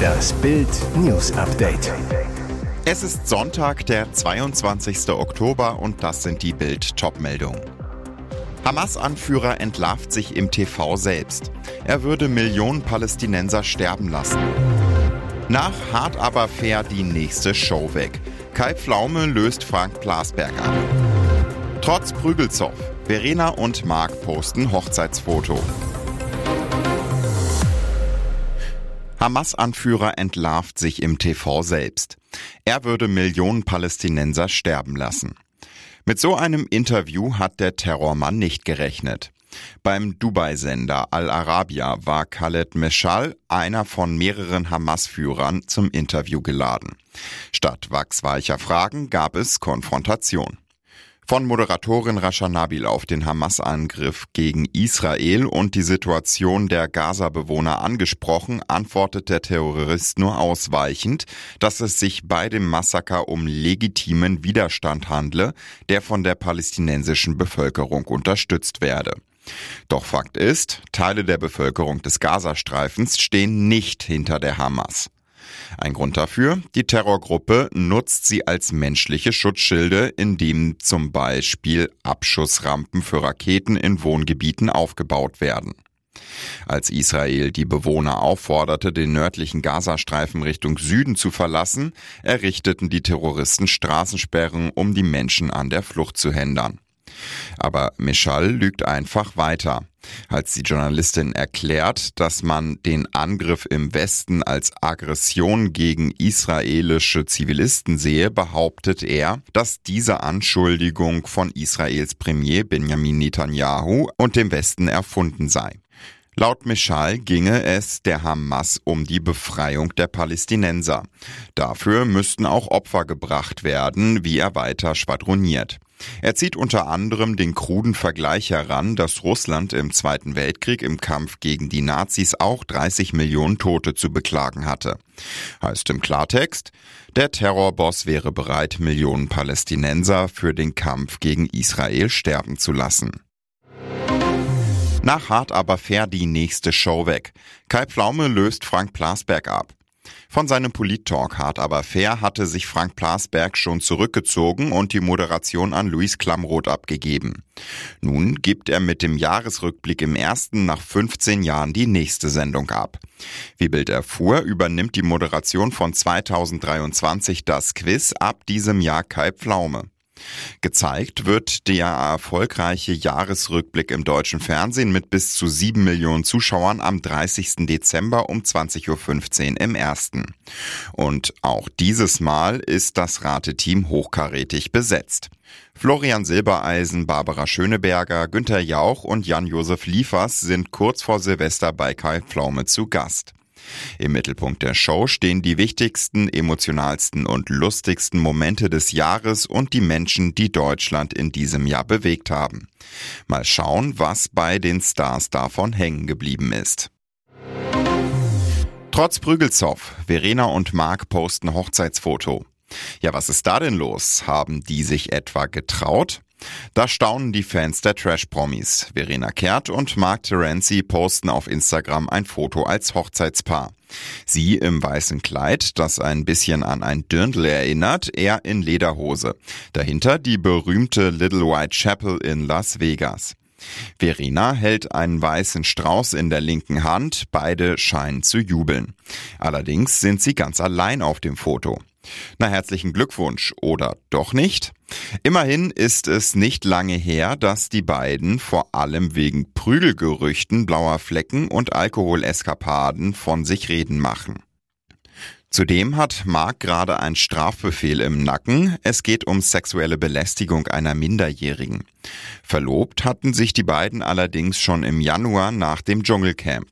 Das Bild News Update. Es ist Sonntag, der 22. Oktober und das sind die Bild Topmeldungen. Hamas-Anführer entlarvt sich im TV selbst. Er würde Millionen Palästinenser sterben lassen. Nach Hart aber fair die nächste Show weg. Kai Pflaume löst Frank Blasberg ab. Trotz Prügelzoff. Verena und Marc posten Hochzeitsfoto. Hamas-Anführer entlarvt sich im TV selbst. Er würde Millionen Palästinenser sterben lassen. Mit so einem Interview hat der Terrormann nicht gerechnet. Beim Dubai-Sender Al Arabiya war Khaled Meshal, einer von mehreren Hamas-Führern, zum Interview geladen. Statt wachsweicher Fragen gab es Konfrontation. Von Moderatorin Rasha Nabil auf den Hamas-Angriff gegen Israel und die Situation der Gaza-Bewohner angesprochen, antwortet der Terrorist nur ausweichend, dass es sich bei dem Massaker um legitimen Widerstand handle, der von der palästinensischen Bevölkerung unterstützt werde. Doch Fakt ist, Teile der Bevölkerung des Gazastreifens stehen nicht hinter der Hamas. Ein Grund dafür, die Terrorgruppe nutzt sie als menschliche Schutzschilde, indem zum Beispiel Abschussrampen für Raketen in Wohngebieten aufgebaut werden. Als Israel die Bewohner aufforderte, den nördlichen Gazastreifen Richtung Süden zu verlassen, errichteten die Terroristen Straßensperren, um die Menschen an der Flucht zu hindern. Aber Michal lügt einfach weiter. Als die Journalistin erklärt, dass man den Angriff im Westen als Aggression gegen israelische Zivilisten sehe, behauptet er, dass diese Anschuldigung von Israels Premier Benjamin Netanyahu und dem Westen erfunden sei. Laut Michal ginge es der Hamas um die Befreiung der Palästinenser. Dafür müssten auch Opfer gebracht werden, wie er weiter schwadroniert. Er zieht unter anderem den kruden Vergleich heran, dass Russland im Zweiten Weltkrieg im Kampf gegen die Nazis auch 30 Millionen Tote zu beklagen hatte. Heißt im Klartext, der Terrorboss wäre bereit, Millionen Palästinenser für den Kampf gegen Israel sterben zu lassen. Nach hart aber fair die nächste Show weg. Kai Pflaume löst Frank Plasberg ab. Von seinem Polit-Talk hart aber fair hatte sich Frank Plasberg schon zurückgezogen und die Moderation an Luis Klamroth abgegeben. Nun gibt er mit dem Jahresrückblick im ersten nach 15 Jahren die nächste Sendung ab. Wie Bild erfuhr, übernimmt die Moderation von 2023 das Quiz ab diesem Jahr Kai Pflaume. Gezeigt wird der erfolgreiche Jahresrückblick im deutschen Fernsehen mit bis zu sieben Millionen Zuschauern am 30. Dezember um 20.15 Uhr im ersten. Und auch dieses Mal ist das Rateteam hochkarätig besetzt. Florian Silbereisen, Barbara Schöneberger, Günther Jauch und Jan-Josef Liefers sind kurz vor Silvester bei Kai Pflaume zu Gast. Im Mittelpunkt der Show stehen die wichtigsten, emotionalsten und lustigsten Momente des Jahres und die Menschen, die Deutschland in diesem Jahr bewegt haben. Mal schauen, was bei den Stars davon hängen geblieben ist. Trotz Prügelzoff, Verena und Marc posten Hochzeitsfoto. Ja, was ist da denn los? Haben die sich etwa getraut? Da staunen die Fans der Trash-Promis. Verena Kehrt und Mark Terenzi posten auf Instagram ein Foto als Hochzeitspaar. Sie im weißen Kleid, das ein bisschen an ein Dirndl erinnert, er in Lederhose. Dahinter die berühmte Little White Chapel in Las Vegas. Verena hält einen weißen Strauß in der linken Hand, beide scheinen zu jubeln. Allerdings sind sie ganz allein auf dem Foto. Na herzlichen Glückwunsch oder doch nicht? Immerhin ist es nicht lange her, dass die beiden vor allem wegen Prügelgerüchten, blauer Flecken und Alkoholeskapaden von sich reden machen. Zudem hat Mark gerade ein Strafbefehl im Nacken. Es geht um sexuelle Belästigung einer Minderjährigen. Verlobt hatten sich die beiden allerdings schon im Januar nach dem Dschungelcamp.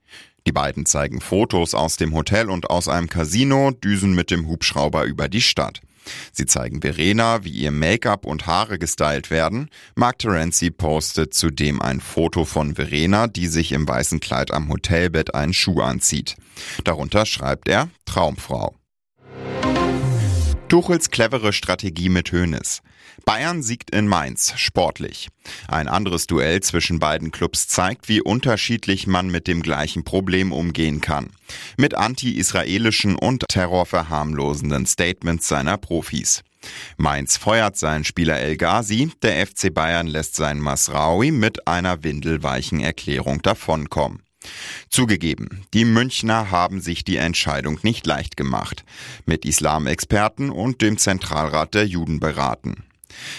Die beiden zeigen Fotos aus dem Hotel und aus einem Casino, düsen mit dem Hubschrauber über die Stadt. Sie zeigen Verena, wie ihr Make-up und Haare gestylt werden. Mark Terenzi postet zudem ein Foto von Verena, die sich im weißen Kleid am Hotelbett einen Schuh anzieht. Darunter schreibt er Traumfrau. Tuchels clevere Strategie mit Hönes. Bayern siegt in Mainz, sportlich. Ein anderes Duell zwischen beiden Clubs zeigt, wie unterschiedlich man mit dem gleichen Problem umgehen kann. Mit anti-israelischen und terrorverharmlosenden Statements seiner Profis. Mainz feuert seinen Spieler El Ghazi, der FC Bayern lässt seinen Masraoui mit einer windelweichen Erklärung davonkommen. Zugegeben, die Münchner haben sich die Entscheidung nicht leicht gemacht. Mit Islamexperten und dem Zentralrat der Juden beraten.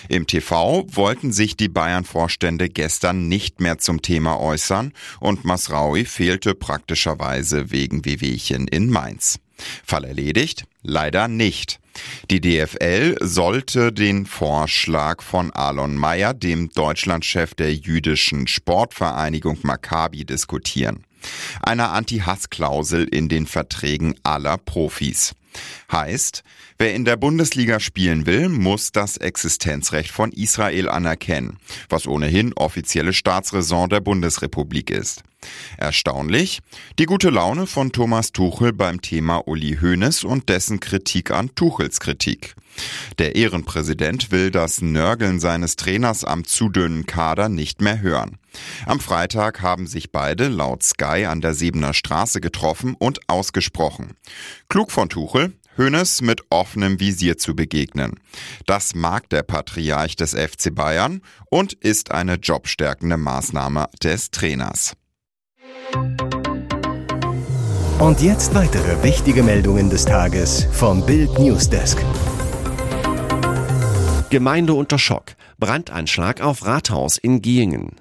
Im TV wollten sich die Bayern-Vorstände gestern nicht mehr zum Thema äußern und Masraui fehlte praktischerweise wegen Wehwehchen in Mainz. Fall erledigt? Leider nicht. Die DFL sollte den Vorschlag von Alon Mayer, dem Deutschlandchef der jüdischen Sportvereinigung Maccabi, diskutieren. Eine Anti-Hass-Klausel in den Verträgen aller Profis. Heißt, wer in der Bundesliga spielen will, muss das Existenzrecht von Israel anerkennen, was ohnehin offizielle Staatsräson der Bundesrepublik ist. Erstaunlich, die gute Laune von Thomas Tuchel beim Thema Uli Hoeneß und dessen Kritik an Tuchels Kritik. Der Ehrenpräsident will das Nörgeln seines Trainers am zu dünnen Kader nicht mehr hören. Am Freitag haben sich beide laut Sky an der Siebener Straße getroffen und ausgesprochen. Klug von Tuchel, Hönes mit offenem Visier zu begegnen. Das mag der Patriarch des FC Bayern und ist eine jobstärkende Maßnahme des Trainers. Und jetzt weitere wichtige Meldungen des Tages vom Bild Newsdesk. Gemeinde unter Schock. Brandanschlag auf Rathaus in Gieringen.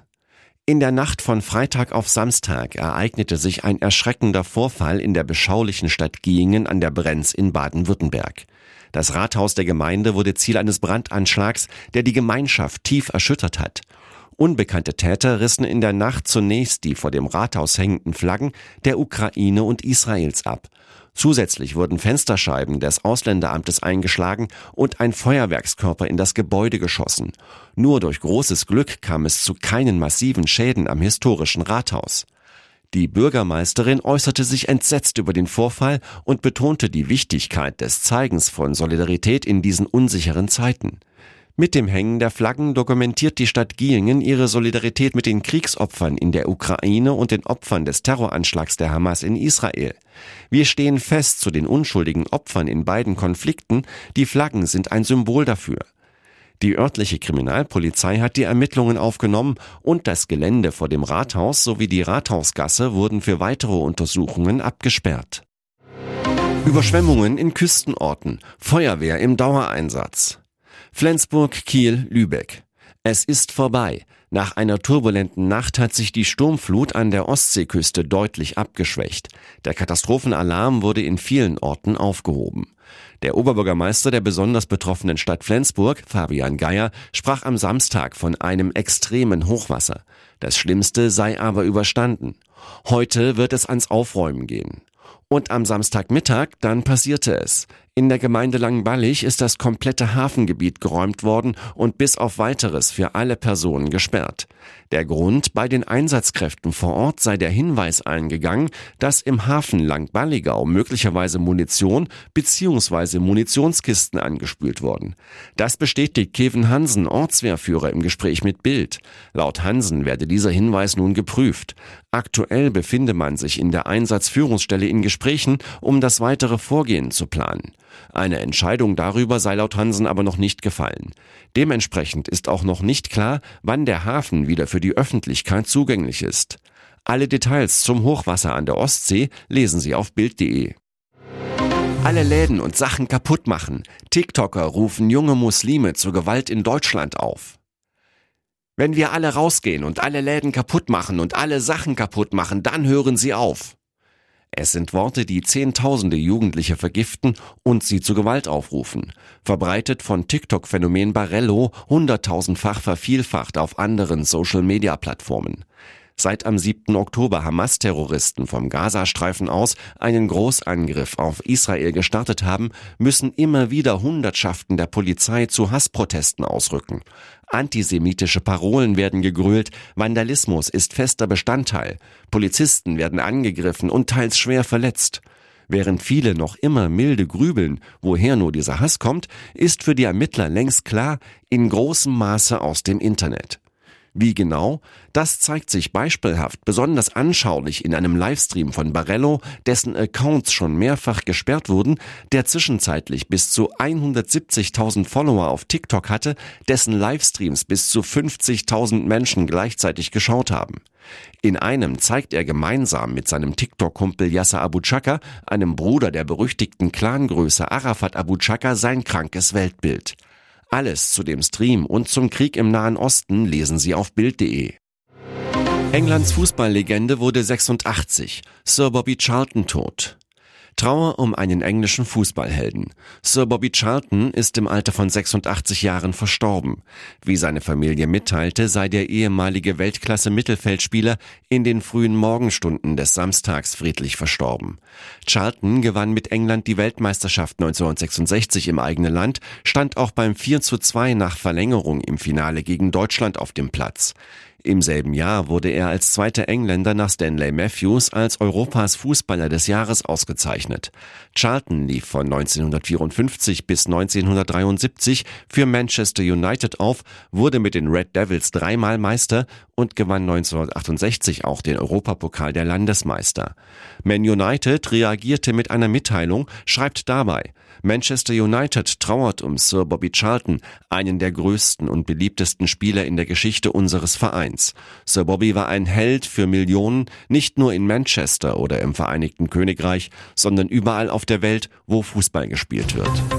In der Nacht von Freitag auf Samstag ereignete sich ein erschreckender Vorfall in der beschaulichen Stadt Gieringen an der Brenz in Baden-Württemberg. Das Rathaus der Gemeinde wurde Ziel eines Brandanschlags, der die Gemeinschaft tief erschüttert hat. Unbekannte Täter rissen in der Nacht zunächst die vor dem Rathaus hängenden Flaggen der Ukraine und Israels ab. Zusätzlich wurden Fensterscheiben des Ausländeramtes eingeschlagen und ein Feuerwerkskörper in das Gebäude geschossen. Nur durch großes Glück kam es zu keinen massiven Schäden am historischen Rathaus. Die Bürgermeisterin äußerte sich entsetzt über den Vorfall und betonte die Wichtigkeit des Zeigens von Solidarität in diesen unsicheren Zeiten. Mit dem Hängen der Flaggen dokumentiert die Stadt Gieringen ihre Solidarität mit den Kriegsopfern in der Ukraine und den Opfern des Terroranschlags der Hamas in Israel. Wir stehen fest zu den unschuldigen Opfern in beiden Konflikten, die Flaggen sind ein Symbol dafür. Die örtliche Kriminalpolizei hat die Ermittlungen aufgenommen und das Gelände vor dem Rathaus sowie die Rathausgasse wurden für weitere Untersuchungen abgesperrt. Überschwemmungen in Küstenorten, Feuerwehr im Dauereinsatz. Flensburg, Kiel, Lübeck. Es ist vorbei. Nach einer turbulenten Nacht hat sich die Sturmflut an der Ostseeküste deutlich abgeschwächt. Der Katastrophenalarm wurde in vielen Orten aufgehoben. Der Oberbürgermeister der besonders betroffenen Stadt Flensburg, Fabian Geier, sprach am Samstag von einem extremen Hochwasser. Das Schlimmste sei aber überstanden. Heute wird es ans Aufräumen gehen. Und am Samstagmittag dann passierte es. In der Gemeinde Langballig ist das komplette Hafengebiet geräumt worden und bis auf weiteres für alle Personen gesperrt. Der Grund, bei den Einsatzkräften vor Ort sei der Hinweis eingegangen, dass im Hafen Langballigau möglicherweise Munition bzw. Munitionskisten angespült wurden. Das bestätigt Kevin Hansen, Ortswehrführer im Gespräch mit Bild. Laut Hansen werde dieser Hinweis nun geprüft. Aktuell befinde man sich in der Einsatzführungsstelle in Gesprächen, um das weitere Vorgehen zu planen. Eine Entscheidung darüber sei laut Hansen aber noch nicht gefallen. Dementsprechend ist auch noch nicht klar, wann der Hafen wieder für die Öffentlichkeit zugänglich ist. Alle Details zum Hochwasser an der Ostsee lesen Sie auf Bild.de. Alle Läden und Sachen kaputt machen. TikToker rufen junge Muslime zur Gewalt in Deutschland auf. Wenn wir alle rausgehen und alle Läden kaputt machen und alle Sachen kaputt machen, dann hören sie auf. Es sind Worte, die Zehntausende Jugendliche vergiften und sie zu Gewalt aufrufen. Verbreitet von TikTok-Phänomen Barello, hunderttausendfach vervielfacht auf anderen Social-Media-Plattformen. Seit am 7. Oktober Hamas-Terroristen vom Gazastreifen aus einen Großangriff auf Israel gestartet haben, müssen immer wieder Hundertschaften der Polizei zu Hassprotesten ausrücken. Antisemitische Parolen werden gegrölt, Vandalismus ist fester Bestandteil, Polizisten werden angegriffen und teils schwer verletzt. Während viele noch immer milde grübeln, woher nur dieser Hass kommt, ist für die Ermittler längst klar, in großem Maße aus dem Internet. Wie genau? Das zeigt sich beispielhaft besonders anschaulich in einem Livestream von Barello, dessen Accounts schon mehrfach gesperrt wurden, der zwischenzeitlich bis zu 170.000 Follower auf TikTok hatte, dessen Livestreams bis zu 50.000 Menschen gleichzeitig geschaut haben. In einem zeigt er gemeinsam mit seinem TikTok-Kumpel Yasser Abu Chaka, einem Bruder der berüchtigten Clangröße Arafat Abu Chaka, sein krankes Weltbild. Alles zu dem Stream und zum Krieg im Nahen Osten lesen Sie auf Bild.de. Englands Fußballlegende wurde 86, Sir Bobby Charlton tot. Trauer um einen englischen Fußballhelden. Sir Bobby Charlton ist im Alter von 86 Jahren verstorben. Wie seine Familie mitteilte, sei der ehemalige Weltklasse-Mittelfeldspieler in den frühen Morgenstunden des Samstags friedlich verstorben. Charlton gewann mit England die Weltmeisterschaft 1966 im eigenen Land, stand auch beim 4 zu 2 nach Verlängerung im Finale gegen Deutschland auf dem Platz. Im selben Jahr wurde er als zweiter Engländer nach Stanley Matthews als Europas Fußballer des Jahres ausgezeichnet. Charlton lief von 1954 bis 1973 für Manchester United auf, wurde mit den Red Devils dreimal Meister und gewann 1968 auch den Europapokal der Landesmeister. Man United reagierte mit einer Mitteilung, schreibt dabei, Manchester United trauert um Sir Bobby Charlton, einen der größten und beliebtesten Spieler in der Geschichte unseres Vereins. Sir Bobby war ein Held für Millionen, nicht nur in Manchester oder im Vereinigten Königreich, sondern überall auf der Welt, wo Fußball gespielt wird.